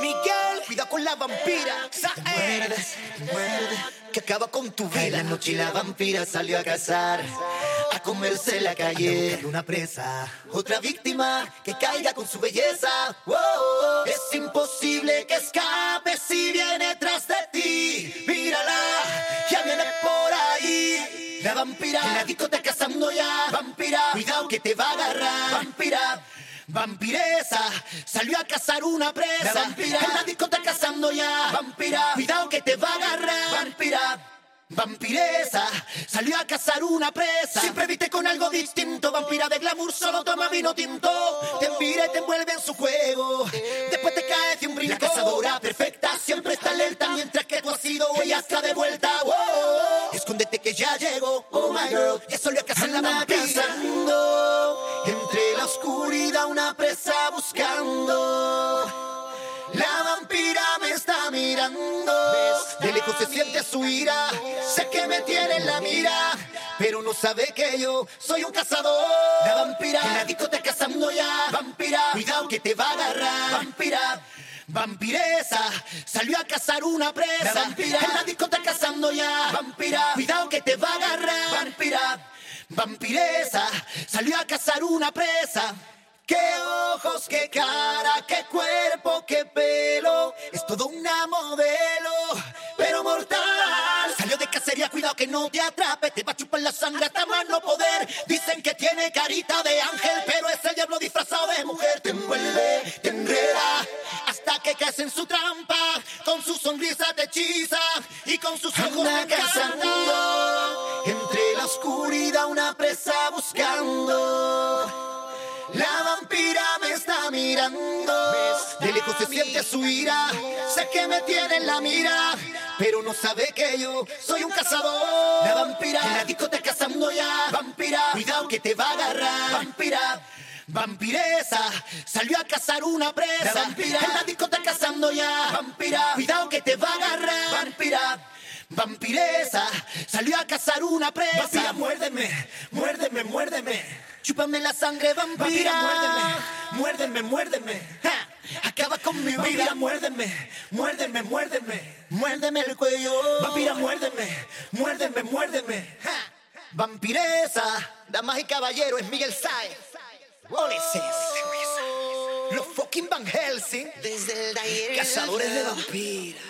Miguel, cuida con la vampira. Muerde, muerde, que acaba con tu En vida. la noche la vampira salió a cazar, a comerse la calle. Una presa. Otra víctima que caiga con su belleza. Wow, es imposible que escape si viene tras de ti. Mírala, ya viene por ahí. La vampira, en la discoteca cazando ya. Vampira, cuidado que te va a agarrar. Vampira. Vampiresa, salió a cazar una presa. La vampira. en la discoteca cazando ya. Vampira, cuidado que te va a agarrar. Vampira. Vampiresa, salió a cazar una presa. Siempre viste con algo distinto. Vampira de glamour, solo toma vino tinto. Te mira y te envuelve en su juego. Después te caes de un brinco. La cazadora perfecta siempre está alerta. Mientras que tú has sido, ella está de vuelta. Wow. Escóndete que ya llegó. Oh my girl, que salió a cazar la vampira. Cazando oscuridad una presa buscando. La vampira me está mirando. De lejos se siente su ira. Sé que me tiene en la mira. Pero no sabe que yo soy un cazador. La vampira en la discoteca cazando ya. Vampira, cuidado que te va a agarrar. Vampira. Vampiresa, salió a cazar una presa. La vampira. en la discoteca cazando ya. Vampira, cuidado que te va a agarrar. Vampiresa, salió a cazar una presa. Qué ojos, qué cara, qué cuerpo, qué pelo. Es todo una modelo, pero mortal. Salió de cacería, cuidado que no te atrape. Te va a chupar la sangre hasta más no poder. Dicen que tiene carita de ángel, pero es el diablo disfrazado de mujer. Te envuelve, te enreda, hasta que caes en su trampa. Con su sonrisa te hechiza y con sus ojos te cazando. Oscuridad una presa buscando. La vampira me está mirando. De lejos se siente su ira. Sé que me tiene en la mira. Pero no sabe que yo soy un cazador. La vampira en la discoteca cazando ya. Vampira, cuidado que te va a agarrar. Vampira. Vampiresa, salió a cazar una presa. La vampira. en la discoteca cazando ya. Vampira, cuidado que te va a agarrar. Vampira. Vampiresa, salió a cazar una presa. Vampira, muérdeme, muérdeme, muérdeme. Chúpame la sangre, vampira. Vampira, muérdeme, muérdeme, muérdeme. Ja, Acaba con mi Vampira, vida. muérdeme, muérdeme, muérdeme. Muérdeme el cuello. Vampira, muérdeme, muérdeme, muérdeme. Ja, Vampiresa, damas y caballeros, es Miguel Saez. Olesis. Los fucking Van Helsing. Desde el Cazadores de vampiras.